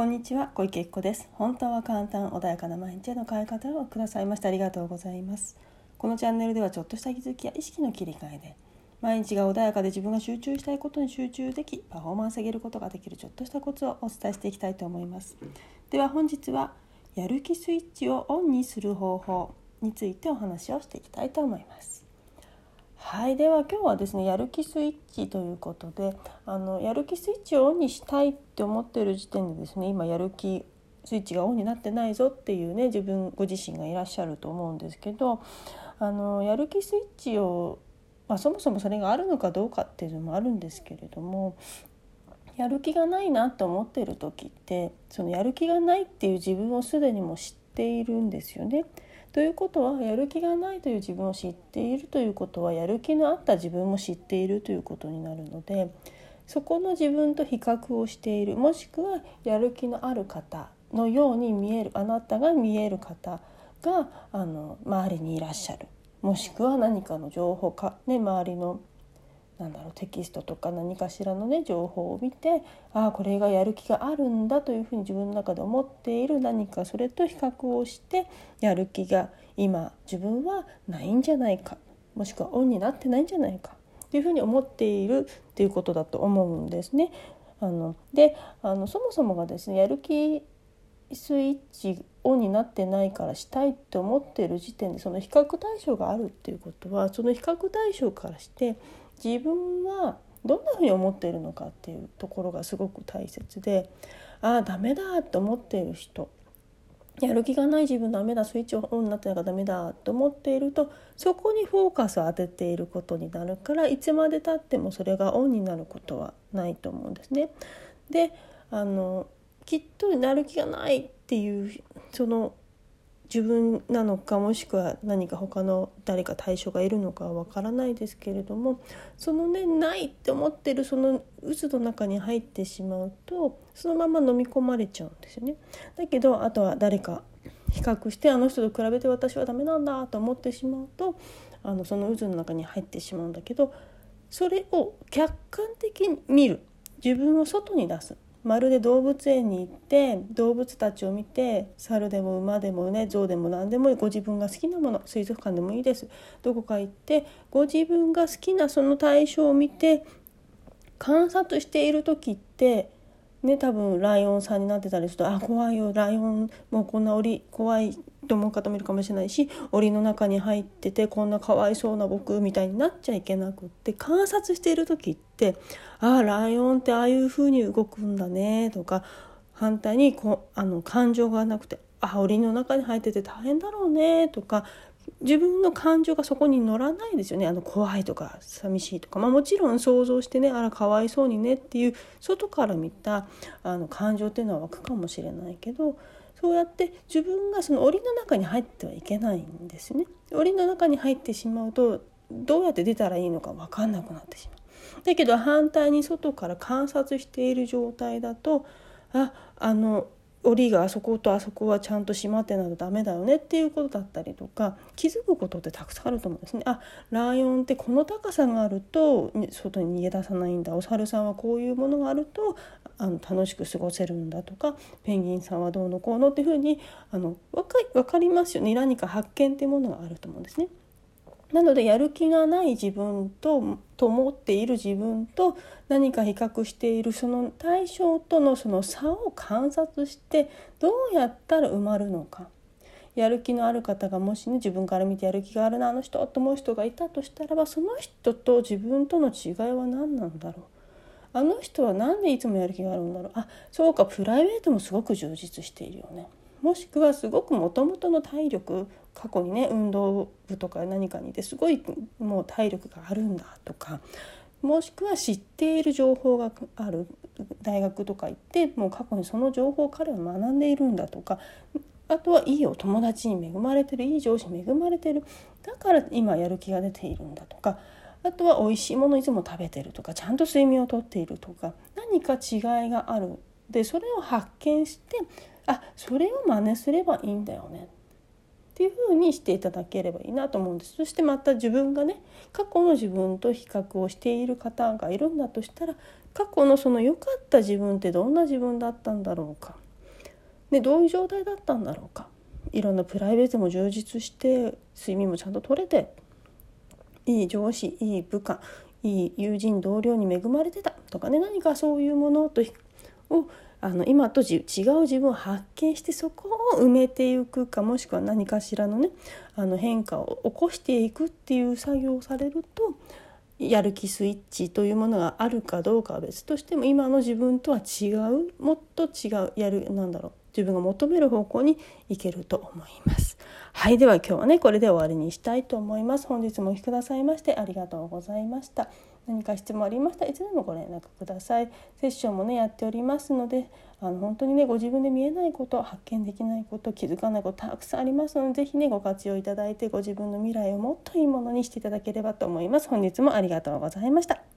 こんにちは。小池子です。本当は簡単穏やかな毎日への変え方をくださいましてありがとうございます。このチャンネルではちょっとした気づきや意識の切り替えで毎日が穏やかで自分が集中したいことに集中できパフォーマンス上げることができるちょっとしたコツをお伝えしていきたいと思います。では本日はやる気スイッチをオンにする方法についてお話をしていきたいと思います。はいでは今日はですねやる気スイッチということであのやる気スイッチをオンにしたいって思ってる時点でですね今やる気スイッチがオンになってないぞっていうね自分ご自身がいらっしゃると思うんですけどあのやる気スイッチを、まあ、そもそもそれがあるのかどうかっていうのもあるんですけれどもやる気がないなと思ってる時ってそのやる気がないっていう自分をすでにも知っているんですよね。ということはやる気がないという自分を知っているということはやる気のあった自分も知っているということになるのでそこの自分と比較をしているもしくはやる気のある方のように見えるあなたが見える方があの周りにいらっしゃる。もしくは何かの情報か、ね、周りのなんだろうテキストとか何かしらのね情報を見てああこれがやる気があるんだというふうに自分の中で思っている。何かそれと比較をしてやる気が今自分はないんじゃないか。もしくはオンになってないんじゃないか。っていうふうに思っている。っていうことだと思うんですね。あのであのそもそもがですねやる気スイッチオンになってないからしたいって思ってる時点でその比較対象があるっていうことはその比較対象からして自分はどんなふうに思っているのかっていうところがすごく大切でああダメだと思っている人やる気がない自分ダメだスイッチオンになってないからダメだと思っているとそこにフォーカスを当てていることになるからいつまでたってもそれがオンになることはないと思うんですね。であのきっとなる気がないっていうその自分なのかもしくは何か他の誰か対象がいるのかはわからないですけれどもそのねないって思ってるその渦の中に入ってしまうとそのまま飲み込まれちゃうんですよね。だけどあとは誰か比較してあの人と比べて私はダメなんだと思ってしまうとあのその渦の中に入ってしまうんだけどそれを客観的に見る自分を外に出すまるで動物園に行って動物たちを見て猿でも馬でもね象でも何でもいいご自分が好きなもの水族館でもいいです。どこか行ってご自分が好きなその対象を見て観察している時ってね多分ライオンさんになってたりすると「あ怖いよライオンもうこんな檻怖い」と思う方もいるかもしれないし檻の中に入っててこんなかわいそうな僕みたいになっちゃいけなくって観察している時ってああライオンってああいう風に動くんだねとか反対にこあの感情がなくてあ檻の中に入ってて大変だろうねとか自分の感情がそこに乗らないですよね。あの怖いとか寂しいとか、まあ、もちろん想像してねあらかわいそうにねっていう外から見たあの感情っていうのは湧くかもしれないけどそうやって自分がその檻の中に入ってはいけないんですね。檻の中に入ってしまうとどうやって出たらいいのか分かんなくなってしまう。だけど反対に外から観察している状態だとああの檻があそことあそこはちゃんと閉まってないとダメだよねっていうことだったりとか気づくことってたくさんあると思うんですね。あライオンってこの高さがあると外に逃げ出さないんだお猿さんはこういうものがあるとあの楽しく過ごせるんだとかペンギンさんはどうのこうのっていうふうにあの分か分かりますよね。何か発見っていうものがあると思うんですね。なのでやる気がない自分とと思っている自分と何か比較しているその対象とのその差を観察してどうやったら埋まるのか。やる気のある方がもしね自分から見てやる気があるなあの人と思う人がいたとしたらばその人と自分との違いは何なんだろう。あの人は何でいつもやる気があるんだろうあそうかプライベートもすごく充実しているよね。もしくはすごくもともとの体力過去にね運動部とか何かにいてすごいもう体力があるんだとかもしくは知っている情報がある大学とか行ってもう過去にその情報を彼は学んでいるんだとかあとはいいお友達に恵まれてるいい上司に恵まれてるだから今やる気が出ているんだとかあとは美味しいものいつも食べてるとかちゃんと睡眠をとっているとか何か違いがある。でそれを発見してあそれを真似すればいいんだよね。っていうふうにしていただければいいなと思うんです。そしてまた自分がね過去の自分と比較をしている方がいるんだとしたら過去のその良かった自分ってどんな自分だったんだろうか。でどういう状態だったんだろうか。いろんなプライベートも充実して睡眠もちゃんと取れていい上司いい部下いい友人同僚に恵まれてた。とかね。何かそういうものとをあの今と違う自分を発見してそこを埋めていくかもしくは何かしらのねあの変化を起こしていくっていう作業をされるとやる気スイッチというものがあるかどうかは別としても今の自分とは違う。もっと違う。やるなんだろう。自分が求める方向に行けると思います。はいでは今日はねこれで終わりにしたいと思います。本日もお聴きくださいましてありがとうございました。何か質問ありましたらいつでもご連絡ください。セッションもねやっておりますのであの本当にねご自分で見えないこと発見できないこと気づかないことたくさんありますので是非ねご活用いただいてご自分の未来をもっといいものにしていただければと思います。本日もありがとうございました。